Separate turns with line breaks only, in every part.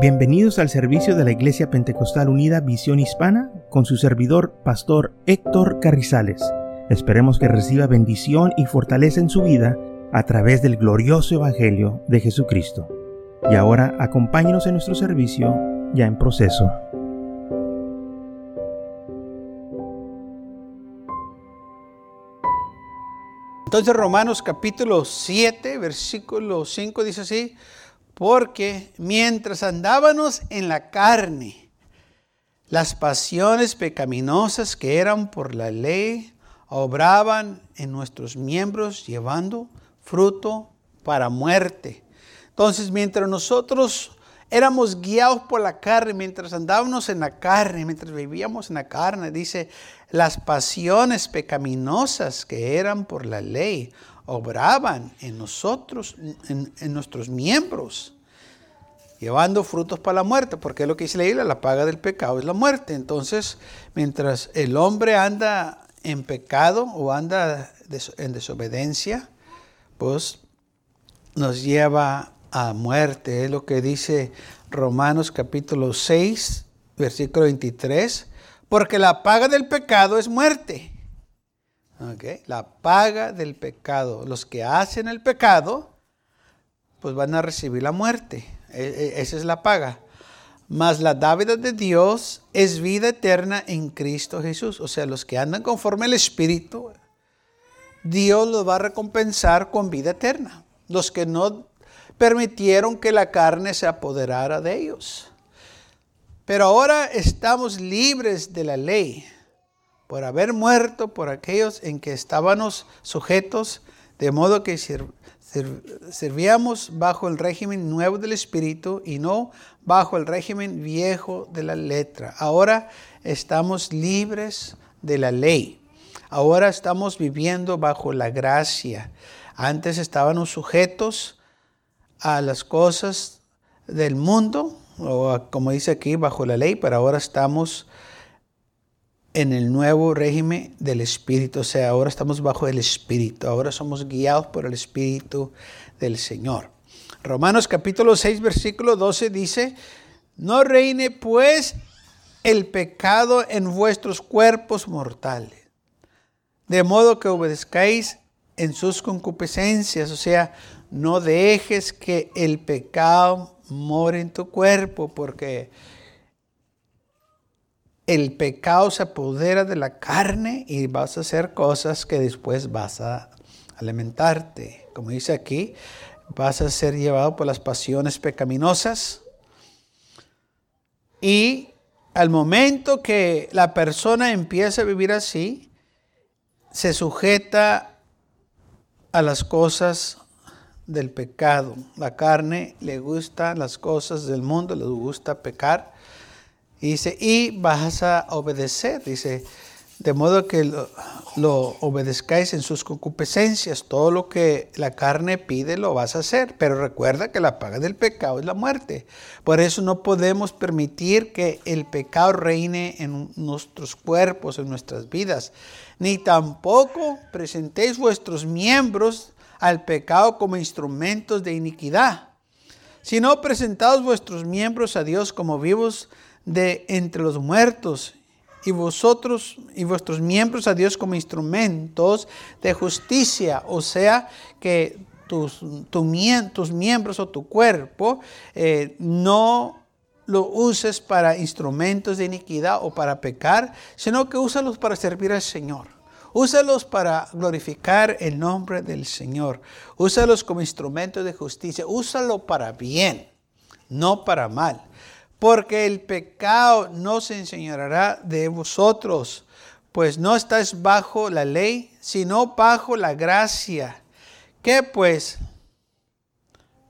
Bienvenidos al servicio de la Iglesia Pentecostal Unida Visión Hispana con su servidor, Pastor Héctor Carrizales. Esperemos que reciba bendición y fortaleza en su vida a través del glorioso Evangelio de Jesucristo. Y ahora acompáñenos en nuestro servicio ya en proceso.
Entonces Romanos capítulo 7, versículo 5 dice así, porque mientras andábamos en la carne, las pasiones pecaminosas que eran por la ley obraban en nuestros miembros llevando fruto para muerte. Entonces, mientras nosotros éramos guiados por la carne, mientras andábamos en la carne, mientras vivíamos en la carne, dice, las pasiones pecaminosas que eran por la ley obraban en nosotros, en, nuestros miembros, llevando frutos para la muerte, porque es lo que dice la isla, la paga del pecado es la muerte. Entonces, mientras el hombre anda en pecado o anda en desobediencia, pues nos lleva a muerte. Es lo que dice Romanos capítulo 6, versículo 23, porque la paga del pecado es muerte. La paga del pecado. Los que hacen el pecado, pues van a recibir la muerte. E, e, esa es la paga. Mas la dávida de Dios es vida eterna en Cristo Jesús. O sea, los que andan conforme al Espíritu, Dios los va a recompensar con vida eterna. Los que no permitieron que la carne se apoderara de ellos. Pero ahora estamos libres de la ley por haber muerto por aquellos en que estábamos sujetos, de modo que servíamos bajo el régimen nuevo del Espíritu y no bajo el régimen viejo de la letra. Ahora estamos libres de la ley. Ahora estamos viviendo bajo la gracia. Antes estábamos sujetos a las cosas del mundo, o como dice aquí, bajo la ley, pero ahora estamos en el nuevo régimen del Espíritu, o sea, ahora estamos bajo el Espíritu, ahora somos guiados por el Espíritu del Señor. Romanos capítulo 6, versículo 12 dice, no reine pues el pecado en vuestros cuerpos mortales, de modo que obedezcáis en sus concupiscencias, o sea, no dejes que el pecado more en tu cuerpo, porque el pecado se apodera de la carne y vas a hacer cosas que después vas a alimentarte. Como dice aquí, vas a ser llevado por las pasiones pecaminosas. Y al momento que la persona empieza a vivir así, se sujeta a las cosas del pecado. La carne le gusta las cosas del mundo, le gusta pecar. Y dice, y vas a obedecer, dice, de modo que lo, obedezcáis en sus concupiscencias. Todo lo que la carne pide lo vas a hacer. Pero recuerda que la paga del pecado es la muerte. Por eso no podemos permitir que el pecado reine en nuestros cuerpos, en nuestras vidas. Ni tampoco presentéis vuestros miembros al pecado como instrumentos de iniquidad, sino presentados vuestros miembros a Dios como vivos de entre los muertos y vosotros y vuestros miembros a Dios como instrumentos de justicia, o sea que tus, tus miembros o tu cuerpo eh, no lo uses para instrumentos de iniquidad o para pecar, sino que úsalos para servir al Señor. Úsalos para glorificar el nombre del Señor. Úsalos como instrumento de justicia. Úsalo para bien, no para mal. Porque el pecado no se enseñará de vosotros, pues no estáis bajo la ley, sino bajo la gracia. ¿Qué pues?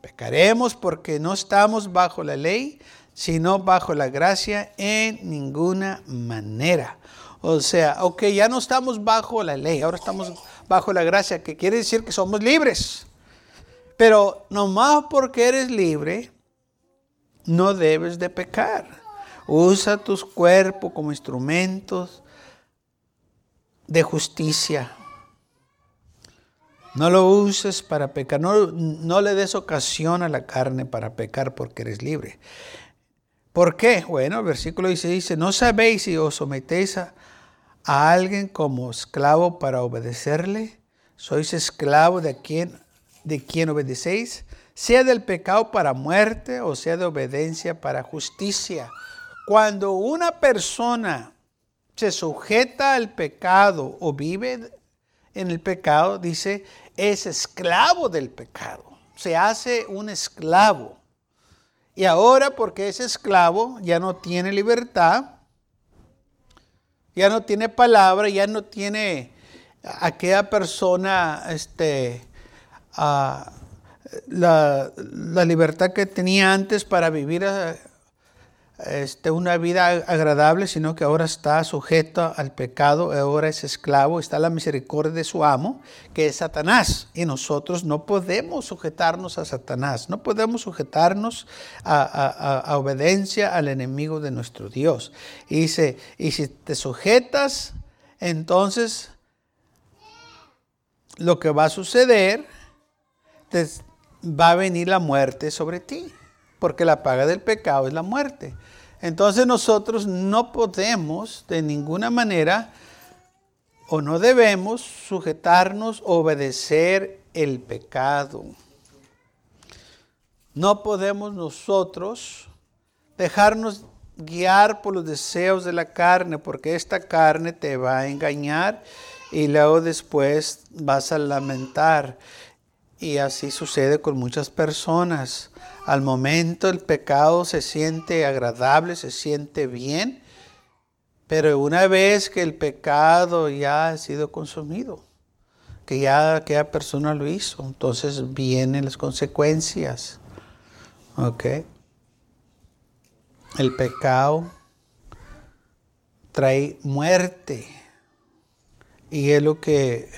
Pecaremos porque no estamos bajo la ley, sino bajo la gracia en ninguna manera. O sea, ok, ya no estamos bajo la ley, ahora estamos bajo la gracia, que quiere decir que somos libres. Pero nomás porque eres libre, no debes de pecar. Usa tus cuerpos como instrumentos de justicia. No lo uses para pecar, no, le des ocasión a la carne para pecar porque eres libre. ¿Por qué? Bueno, versículo dice, dice, no sabéis si os sometéis a, a alguien como esclavo para obedecerle. Sois esclavo de quien, de quien obedecéis, sea del pecado para muerte o sea de obediencia para justicia. Cuando una persona se sujeta al pecado o vive en el pecado, dice, es esclavo del pecado. Se hace un esclavo. Y ahora porque es esclavo, ya no tiene libertad, ya no tiene palabra, ya no tiene aquella persona este, ah, la, la, libertad que tenía antes para vivir este, una vida agradable, sino que ahora está sujeto al pecado, ahora es esclavo, está la misericordia de su amo, que es Satanás. Y nosotros no podemos sujetarnos a Satanás, no podemos sujetarnos a, obediencia al enemigo de nuestro Dios. Y dice, y si te sujetas, entonces lo que va a suceder, va a venir la muerte sobre ti porque la paga del pecado es la muerte. Entonces nosotros no podemos de ninguna manera o no debemos sujetarnos obedecer el pecado. No podemos nosotros dejarnos guiar por los deseos de la carne, porque esta carne te va a engañar y luego después vas a lamentar. Y así sucede con muchas personas. Al momento el pecado se siente agradable, se siente bien, pero una vez que el pecado ya ha sido consumido, que ya aquella persona lo hizo, entonces vienen las consecuencias. ¿Ok? El pecado trae muerte y es lo que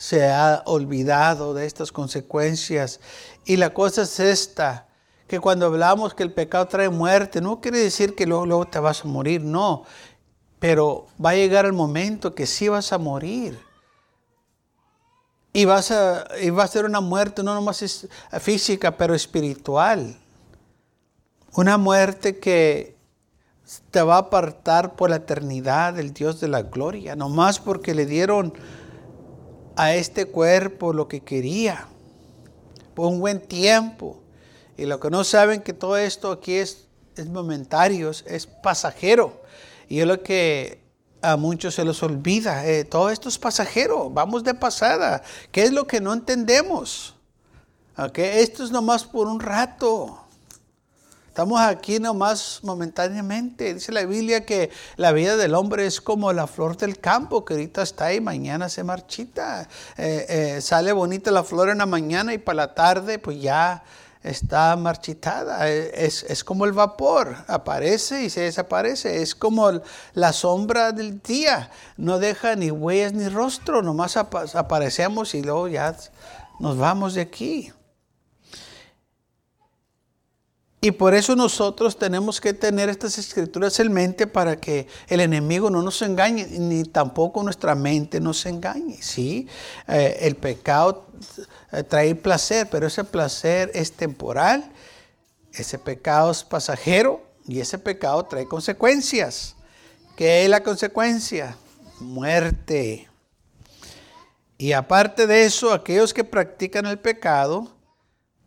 se ha olvidado de estas consecuencias. Y la cosa es esta, que cuando hablamos que el pecado trae muerte, no quiere decir que luego, luego te vas a morir, no. Pero va a llegar el momento que sí vas a morir. Y, vas a, y va a ser una muerte no nomás física, pero espiritual. Una muerte que te va a apartar por la eternidad del Dios de la gloria, nomás porque le dieron a este cuerpo lo que quería por un buen tiempo. Y lo que no saben que todo esto aquí es, es momentario, es pasajero. Y es lo que a muchos se les olvida. Eh, todo esto es pasajero, vamos de pasada. ¿Qué es lo que no entendemos? Okay, esto es nomás por un rato. Estamos aquí nomás momentáneamente. Dice la Biblia que la vida del hombre es como la flor del campo, que ahorita está ahí, mañana se marchita. Eh, eh, sale bonita la flor en la mañana y para la tarde pues ya está marchitada. Eh, es, es, como el vapor, aparece y se desaparece. Es como la sombra del día. No deja ni huellas ni rostro, nomás aparecemos y luego ya nos vamos de aquí. Y por eso nosotros tenemos que tener estas escrituras en mente para que el enemigo no nos engañe, ni tampoco nuestra mente nos engañe. ¿sí? Eh, el pecado eh, trae placer, pero ese placer es temporal, ese pecado es pasajero y ese pecado trae consecuencias. ¿Qué es la consecuencia? Muerte. Y aparte de eso, aquellos que practican el pecado,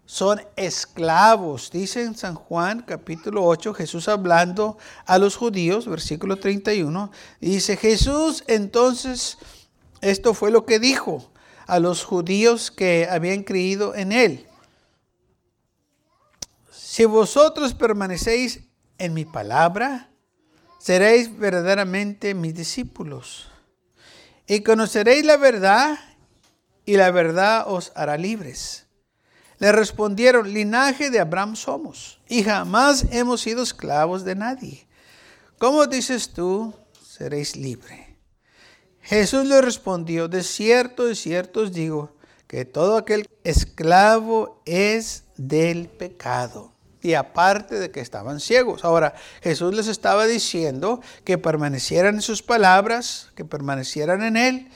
son esclavos. Dice en San Juan capítulo 8, Jesús hablando a los judíos, versículo 31, dice Jesús entonces, esto fue lo que dijo a los judíos que habían creído en él. Si vosotros permanecéis en mi palabra, seréis verdaderamente mis discípulos. Y conoceréis la verdad, y la verdad os hará libres. Le respondieron, linaje de Abraham somos y jamás hemos sido esclavos de nadie. ¿Cómo dices tú, seréis libre? Jesús le respondió, de cierto, de cierto os digo, que todo aquel esclavo es del pecado. Y aparte de que estaban ciegos. Ahora, Jesús les estaba diciendo que permanecieran en sus palabras, que permanecieran en Él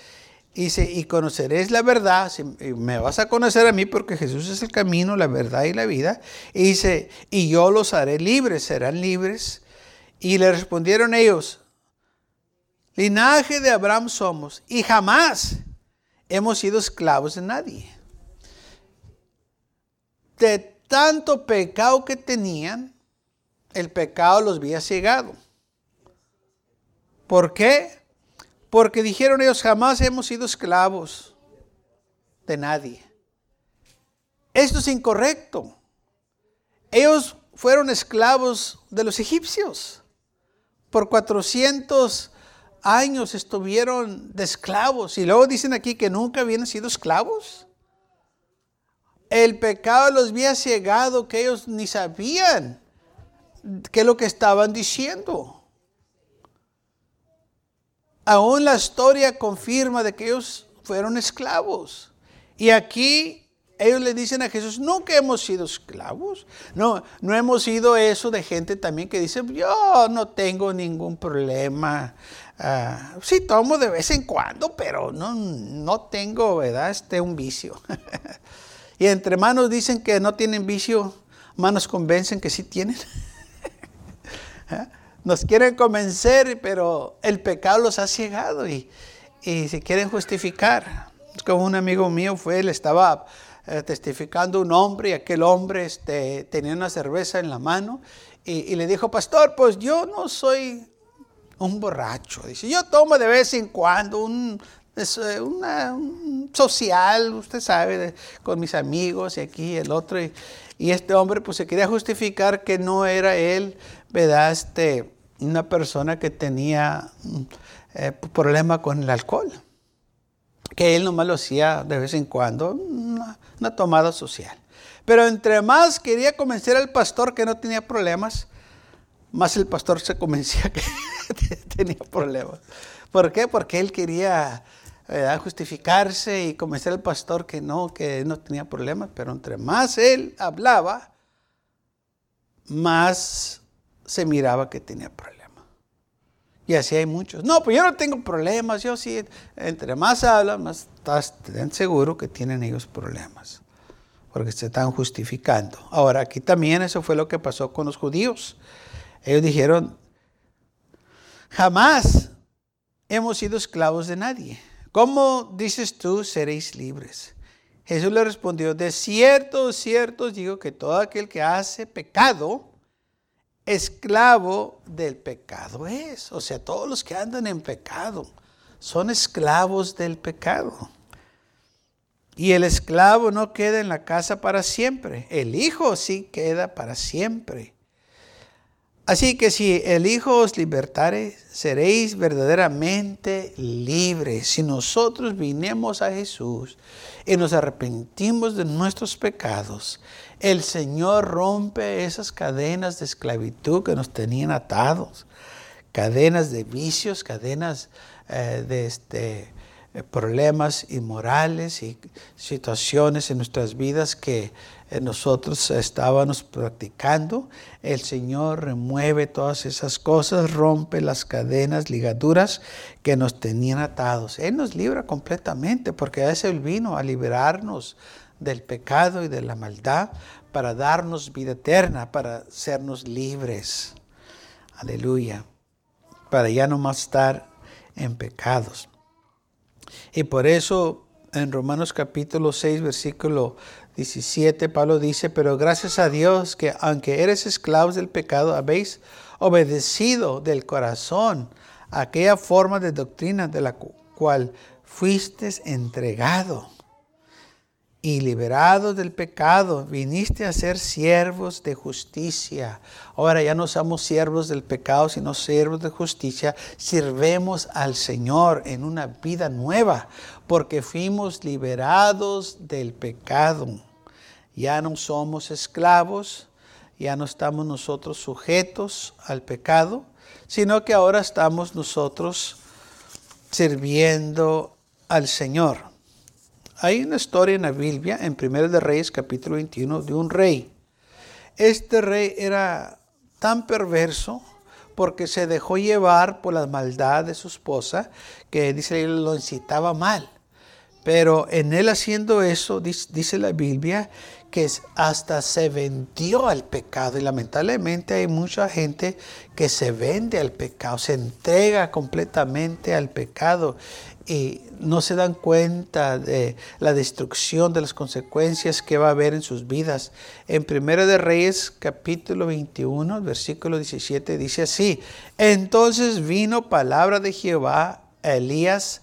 dice, y conoceréis la verdad, me vas a conocer a mí porque Jesús es el camino, la verdad y la vida. Y dice, y yo los haré libres, serán libres. Y le respondieron ellos, linaje de Abraham somos y jamás hemos sido esclavos de nadie. De tanto pecado que tenían, el pecado los había cegado. ¿Por qué? Porque dijeron ellos, jamás hemos sido esclavos de nadie. Esto es incorrecto. Ellos fueron esclavos de los egipcios. Por 400 años estuvieron de esclavos. Y luego dicen aquí que nunca habían sido esclavos. El pecado los había ciegado que ellos ni sabían qué es lo que estaban diciendo. Aún la historia confirma de que ellos fueron esclavos. Y aquí ellos le dicen a Jesús, nunca hemos sido esclavos. No, no hemos sido eso de gente también que dice, yo no tengo ningún problema. Uh, sí, tomo de vez en cuando, pero no, no tengo, ¿verdad? Este un vicio. y entre manos dicen que no tienen vicio, manos convencen que sí tienen. Nos quieren convencer, pero el pecado los ha ciegado y, y se quieren justificar. Es como un amigo mío fue, él estaba eh, testificando un hombre y aquel hombre este, tenía una cerveza en la mano y, le dijo, pastor, pues yo no soy un borracho. Dice, yo tomo de vez en cuando un, eh, una, social, usted sabe, con mis amigos y aquí el otro. Y, y, este hombre pues se quería justificar que no era él, ¿verdad? Este, una persona que tenía eh, problema con el alcohol, que él nomás lo hacía de vez en cuando, una, tomada social. Pero entre más quería convencer al pastor que no tenía problemas, más el pastor se convencía que tenía problemas. ¿Por qué? Porque él quería justificarse y convencer al pastor que no, que no tenía problemas. Pero entre más él hablaba, más se miraba que tenía problemas. Y así hay muchos. No, pues yo no tengo problemas, yo sí. Entre más hablan, más estás seguro que tienen ellos problemas. Porque se están justificando. Ahora, aquí también eso fue lo que pasó con los judíos. Ellos dijeron, jamás hemos sido esclavos de nadie. ¿Cómo dices tú seréis libres? Jesús le respondió, de cierto, cierto digo que todo aquel que hace pecado, esclavo del pecado es. O sea, todos los que andan en pecado son esclavos del pecado. Y el esclavo no queda en la casa para siempre. El hijo sí queda para siempre. Así que si el Hijo os libertare, seréis verdaderamente libres. Si nosotros vinemos a Jesús y nos arrepentimos de nuestros pecados, el Señor rompe esas cadenas de esclavitud que nos tenían atados, cadenas de vicios, cadenas eh, de este, problemas inmorales y situaciones en nuestras vidas que eh, nosotros estábamos practicando. El Señor remueve todas esas cosas, rompe las cadenas, ligaduras que nos tenían atados. Él nos libra completamente porque a ese Él vino a liberarnos del pecado y de la maldad para darnos vida eterna, para sernos libres. Aleluya. Para ya no más estar en pecados. Y por eso en Romanos capítulo 6, versículo 17, Pablo dice, pero gracias a Dios que aunque eres esclavos del pecado, habéis obedecido del corazón aquella forma de doctrina de la cual fuisteis entregado y liberados del pecado, viniste a ser siervos de justicia. Ahora ya no somos siervos del pecado, sino siervos de justicia. Sirvemos al Señor en una vida nueva, porque fuimos liberados del pecado. Ya no somos esclavos, ya no estamos nosotros sujetos al pecado, sino que ahora estamos nosotros sirviendo al Señor. Hay una historia en la Biblia, en 1 de Reyes capítulo 21, de un rey. Este rey era tan perverso porque se dejó llevar por la maldad de su esposa, que dice, él lo incitaba mal. Pero en él haciendo eso, dice, la Biblia, que hasta se vendió al pecado. Y lamentablemente hay mucha gente que se vende al pecado, se entrega completamente al pecado y no se dan cuenta de la destrucción, de las consecuencias que va a haber en sus vidas. En Primero de Reyes, capítulo 21, versículo 17, dice así, entonces vino palabra de Jehová a Elías,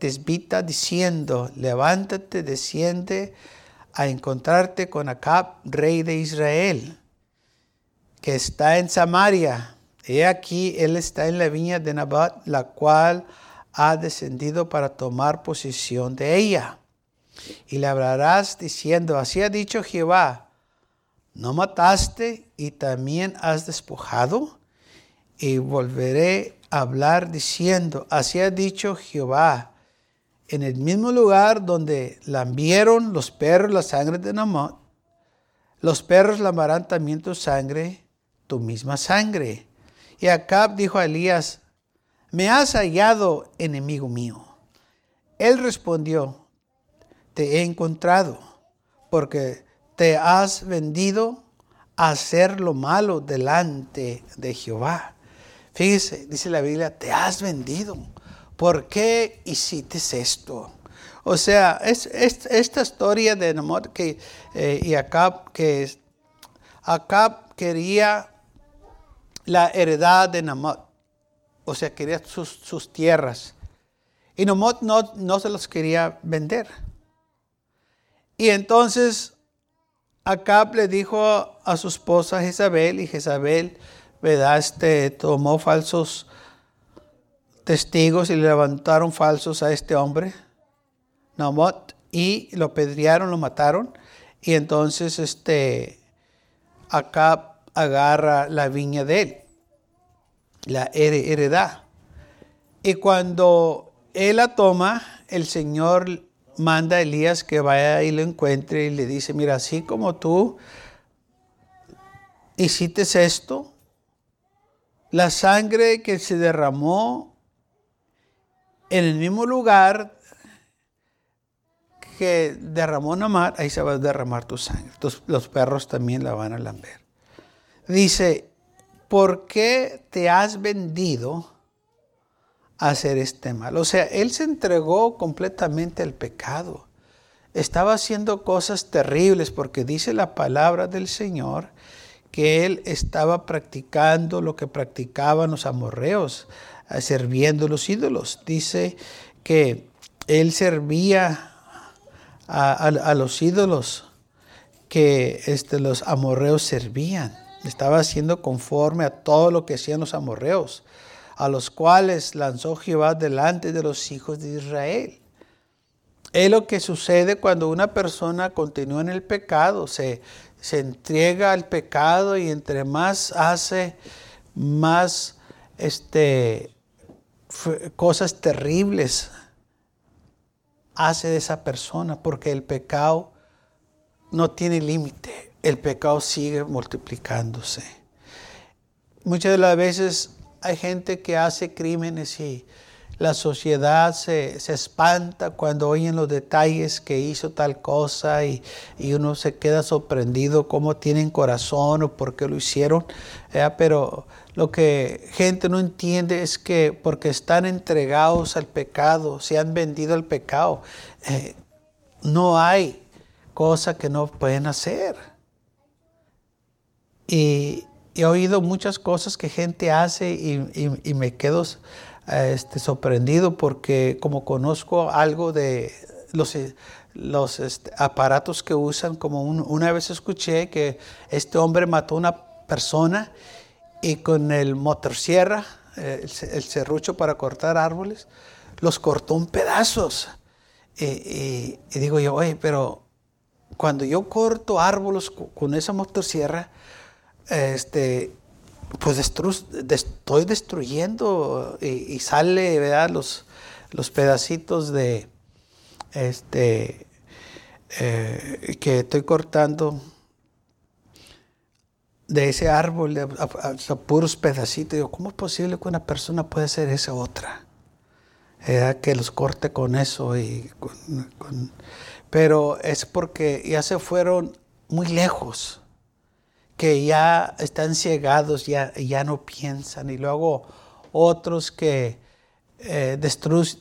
desvita diciendo, levántate, desciende a encontrarte con Acab, rey de Israel, que está en Samaria. He aquí, él está en la viña de Nabat, la cual ha descendido para tomar posesión de ella. Y le hablarás diciendo, así ha dicho Jehová, ¿no mataste y también has despojado? Y volveré a hablar diciendo, así ha dicho Jehová, en el mismo lugar donde lambieron los perros la sangre de Namot, los perros lambarán también tu sangre, tu misma sangre. Y Acab dijo a Elías, me has hallado enemigo mío. Él respondió, te he encontrado, porque te has vendido a hacer lo malo delante de Jehová. Fíjese, dice la Biblia, te has vendido. ¿por qué hiciste esto? O sea, es, esta historia de Namor que, eh, y Acab, que Acab quería la heredad de Namor, o sea, quería sus, tierras. Y Namor no, no se los quería vender. Y entonces Acab le dijo a su esposa Jezabel, y Jezabel, ¿verdad? Este, tomó falsos testigos y le levantaron falsos a este hombre, Namot, y lo pedrearon, lo mataron. Y entonces este, acá agarra la viña de él, la heredad. Y cuando él la toma, el Señor manda a Elías que vaya y lo encuentre y le dice, mira, así como tú hiciste esto, la sangre que se derramó en el mismo lugar que derramó Namar, ahí se va a derramar tu sangre. los perros también la van a lamber. Dice, ¿por qué te has vendido a hacer este mal? O sea, él se entregó completamente al pecado. Estaba haciendo cosas terribles porque dice la palabra del Señor que él estaba practicando lo que practicaban los amorreos sirviendo los ídolos. Dice que él servía a, los ídolos que este, los amorreos servían. Estaba haciendo conforme a todo lo que hacían los amorreos, a los cuales lanzó Jehová delante de los hijos de Israel. Es lo que sucede cuando una persona continúa en el pecado, se, se entrega al pecado y entre más hace, más este, cosas terribles hace de esa persona porque el pecado no tiene límite, el pecado sigue multiplicándose. Muchas de las veces hay gente que hace crímenes y la sociedad se, espanta cuando oyen los detalles que hizo tal cosa y, uno se queda sorprendido cómo tienen corazón o por qué lo hicieron. Pero lo que gente no entiende es que porque están entregados al pecado, se han vendido al pecado, eh, no hay cosa que no pueden hacer. Y, he oído muchas cosas que gente hace y, me quedo este, sorprendido porque como conozco algo de los, los este, aparatos que usan, como una vez escuché que este hombre mató a una persona y con el motosierra, eh, el, serrucho para cortar árboles, los cortó en pedazos. Y, digo yo, oye, pero cuando yo corto árboles con esa motosierra, este, pues estoy destruyendo y, sale, ¿verdad? Los, los pedacitos de, este, eh, que estoy cortando de ese árbol, a, puros pedacitos. ¿cómo es posible que una persona pueda hacer esa otra? que los corte con eso. Y pero es porque ya se fueron muy lejos, que ya están ciegados, ya, ya no piensan. Y luego otros que eh,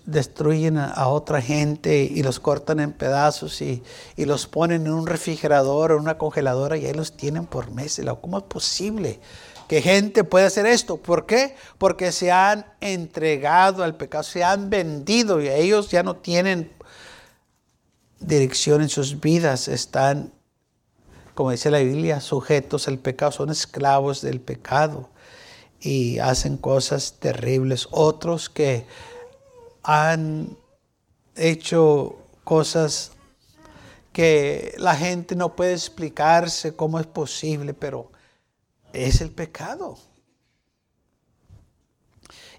destruyen a, otra gente y los cortan en pedazos y, y, los ponen en un refrigerador o en una congeladora y ahí los tienen por meses. ¿Cómo es posible? que gente puede hacer esto. ¿Por qué? Porque se han entregado al pecado, se han vendido y ellos ya no tienen dirección en sus vidas, están, como dice la Biblia, sujetos al pecado, son esclavos del pecado y hacen cosas terribles. Otros que han hecho cosas que la gente no puede explicarse cómo es posible, pero es el pecado.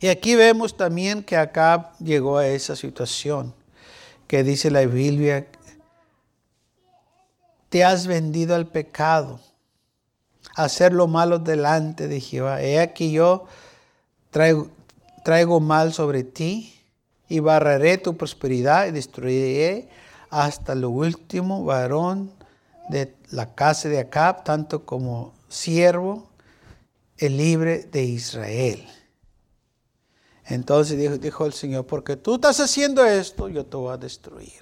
Y aquí vemos también que acá llegó a esa situación que dice la Biblia, te has vendido al pecado, a hacer lo malo delante de Jehová. He aquí yo traigo, mal sobre ti y barraré tu prosperidad y destruiré hasta lo último varón de la casa de Acab, tanto como siervo, el libre de Israel. Entonces dijo, dijo, el Señor, porque tú estás haciendo esto, yo te voy a destruir.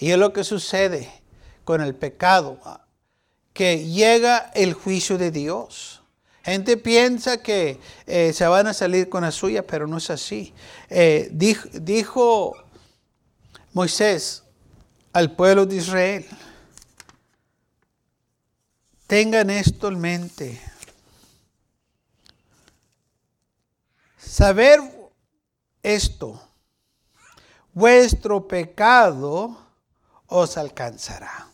Y es lo que sucede con el pecado, que llega el juicio de Dios. Gente piensa que eh, se van a salir con la suya, pero no es así. Eh, dijo Moisés al pueblo de Israel, Tengan esto en mente. Saber esto, vuestro pecado os alcanzará.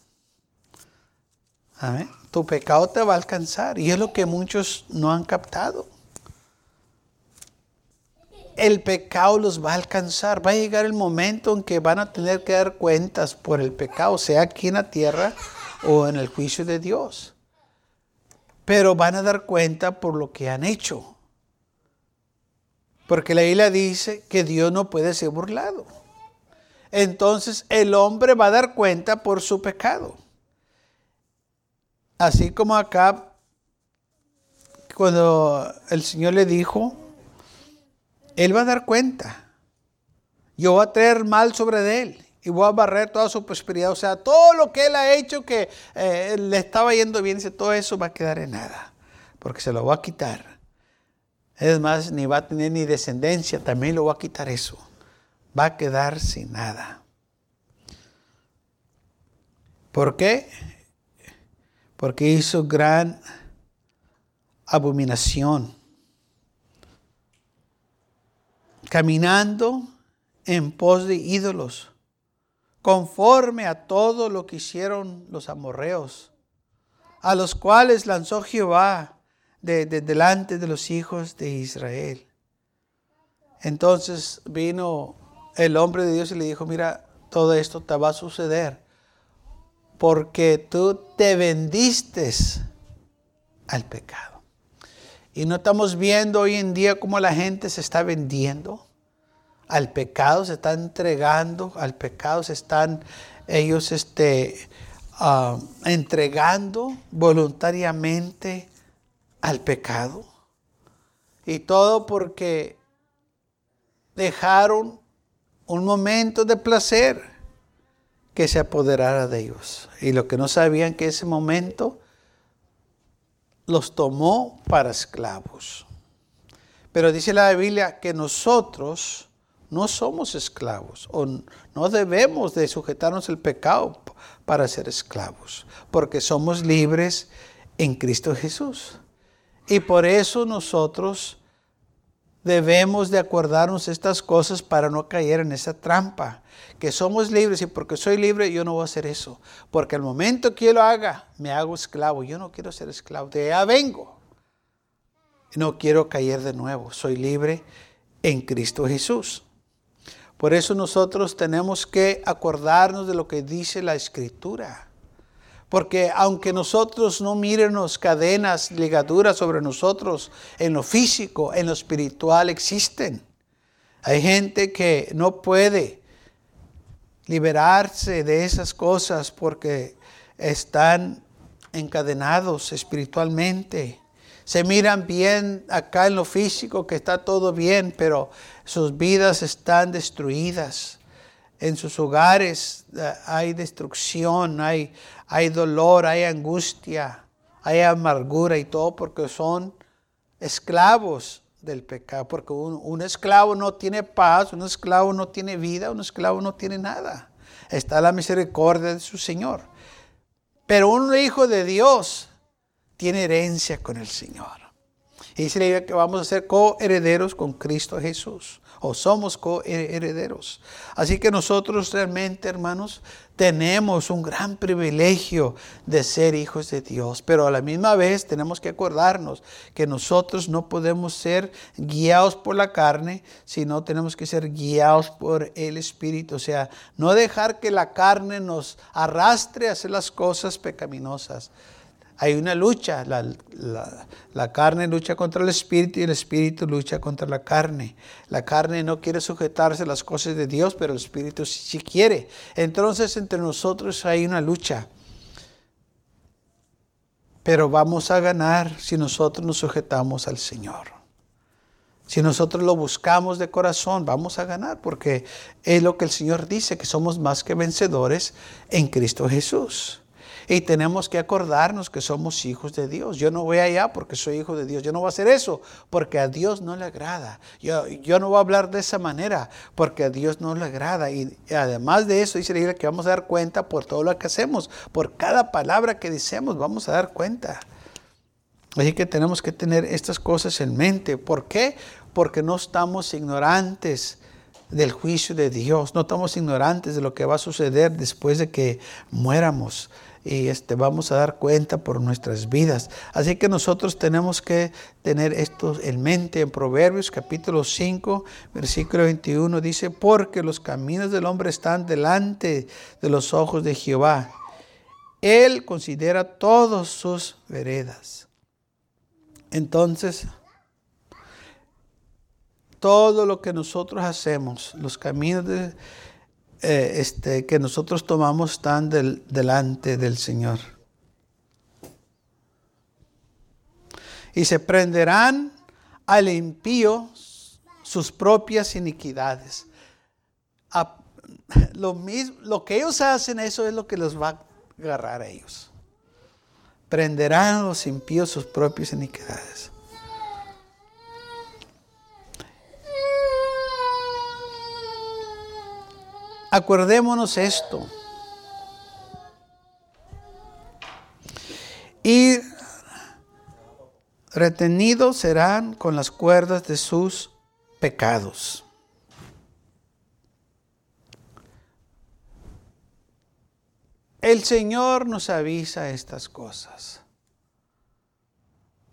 Tu pecado te va a alcanzar y es lo que muchos no han captado. El pecado los va a alcanzar. Va a llegar el momento en que van a tener que dar cuentas por el pecado, sea aquí en la tierra o en el juicio de Dios pero van a dar cuenta por lo que han hecho. Porque la Biblia dice que Dios no puede ser burlado. Entonces el hombre va a dar cuenta por su pecado. Así como acá, cuando el Señor le dijo, Él va a dar cuenta. Yo voy a traer mal sobre él y voy a barrer toda su prosperidad. O sea, todo lo que él ha hecho que eh, le estaba yendo bien, todo eso va a quedar en nada, porque se lo va a quitar. Es más, ni va a tener ni descendencia, también lo va a quitar eso. Va a quedar sin nada. ¿Por qué? Porque hizo gran abominación. Caminando en pos de ídolos conforme a todo lo que hicieron los amorreos, a los cuales lanzó Jehová de, delante de los hijos de Israel. Entonces vino el hombre de Dios y le dijo, mira, todo esto te va a suceder porque tú te vendiste al pecado. Y no estamos viendo hoy en día cómo la gente se está vendiendo al pecado, se están entregando al pecado, se están ellos este, ah, entregando voluntariamente al pecado. Y todo porque dejaron un momento de placer que se apoderara de ellos. Y lo que no sabían que ese momento los tomó para esclavos. Pero dice la Biblia que nosotros no somos esclavos o no debemos de sujetarnos el pecado para ser esclavos, porque somos libres en Cristo Jesús. Y por eso nosotros debemos de acordarnos estas cosas para no caer en esa trampa, que somos libres y porque soy libre yo no voy a hacer eso, porque al momento que yo lo haga me hago esclavo, yo no quiero ser esclavo, de allá vengo. No quiero caer de nuevo, soy libre en Cristo Jesús. Por eso nosotros tenemos que acordarnos de lo que dice la Escritura. Porque aunque nosotros no mírenos cadenas, ligaduras sobre nosotros, en lo físico, en lo espiritual existen. Hay gente que no puede liberarse de esas cosas porque están encadenados espiritualmente. Se miran bien acá en lo físico, que está todo bien, pero sus vidas están destruidas. En sus hogares eh, hay destrucción, hay, hay dolor, hay angustia, hay amargura y todo porque son esclavos del pecado. Porque un, un esclavo no tiene paz, un esclavo no tiene vida, un esclavo no tiene nada. Está la misericordia de su Señor. Pero un hijo de Dios tiene herencia con el Señor. Y dice la que vamos a ser coherederos con Cristo Jesús o somos coherederos. Así que nosotros realmente, hermanos, tenemos un gran privilegio de ser hijos de Dios, pero a la misma vez tenemos que acordarnos que nosotros no podemos ser guiados por la carne, sino tenemos que ser guiados por el Espíritu, o sea, no dejar que la carne nos arrastre a hacer las cosas pecaminosas hay una lucha. La, carne lucha contra el espíritu y el espíritu lucha contra la carne. La carne no quiere sujetarse a las cosas de Dios, pero el espíritu sí, quiere. Entonces entre nosotros hay una lucha. Pero vamos a ganar si nosotros nos sujetamos al Señor. Si nosotros lo buscamos de corazón, vamos a ganar, porque es lo que el Señor dice, que somos más que vencedores en Cristo Jesús. Y tenemos que acordarnos que somos hijos de Dios. Yo no voy allá porque soy hijo de Dios. Yo no voy a hacer eso porque a Dios no le agrada. Yo, yo no voy a hablar de esa manera porque a Dios no le agrada. Y además de eso, dice la Biblia que vamos a dar cuenta por todo lo que hacemos. Por cada palabra que decimos, vamos a dar cuenta. Así que tenemos que tener estas cosas en mente. ¿Por qué? Porque no estamos ignorantes del juicio de Dios. No estamos ignorantes de lo que va a suceder después de que muéramos y este, vamos a dar cuenta por nuestras vidas. Así que nosotros tenemos que tener esto en mente. En Proverbios capítulo 5, versículo 21 dice, porque los caminos del hombre están delante de los ojos de Jehová. Él considera todas sus veredas. Entonces, todo lo que nosotros hacemos, los caminos eh, este, que nosotros tomamos están delante del Señor. Y se prenderán al impío sus propias iniquidades. lo que ellos hacen, eso es lo que los va a agarrar a ellos. Prenderán a los impíos sus propias iniquidades. Acordémonos esto. Y retenidos serán con las cuerdas de sus pecados. El Señor nos avisa estas cosas.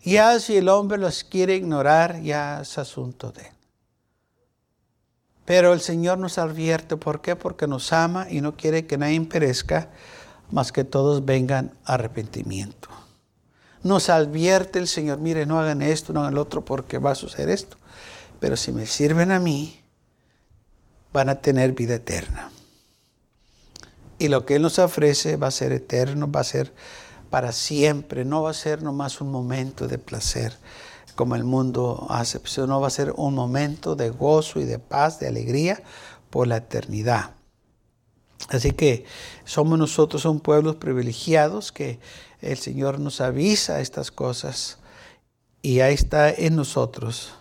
Ya si el hombre los quiere ignorar, ya es asunto de él. Pero el Señor nos advierte, ¿por qué? Porque nos ama y no quiere que nadie perezca, más que todos vengan a arrepentimiento. Nos advierte el Señor, mire, no hagan esto, no hagan lo otro, porque va a suceder esto. Pero si me sirven a mí, van a tener vida eterna. Y lo que Él nos ofrece va a ser eterno, va a ser para siempre, no va a ser nomás un momento de placer como el mundo hace, no va a ser un momento de gozo y de paz, de alegría por la eternidad. Así que somos nosotros un pueblo privilegiados que el Señor nos avisa estas cosas y ahí está en nosotros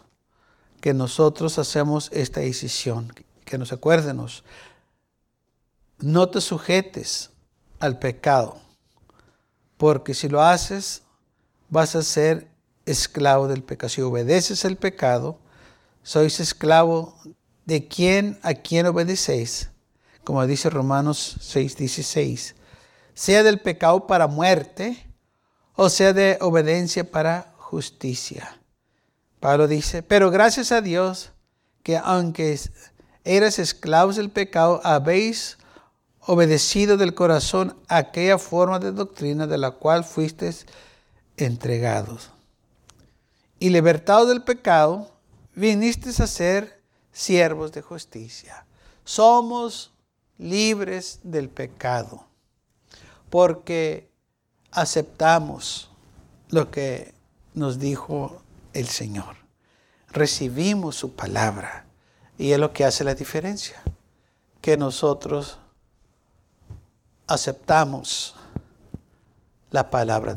que nosotros hacemos esta decisión, que nos acuérdenos, no te sujetes al pecado, porque si lo haces vas a ser esclavo del pecado. Si obedeces el pecado, sois esclavo de quien a quien obedecéis, como dice Romanos 6:16, sea del pecado para muerte o sea de obediencia para justicia. Pablo dice, pero gracias a Dios que aunque eras esclavos del pecado, habéis obedecido del corazón aquella forma de doctrina de la cual fuisteis entregados y libertado del pecado, viniste a ser siervos de justicia. Somos libres del pecado porque aceptamos lo que nos dijo el Señor. Recibimos su palabra y es lo que hace la diferencia, que nosotros aceptamos la palabra.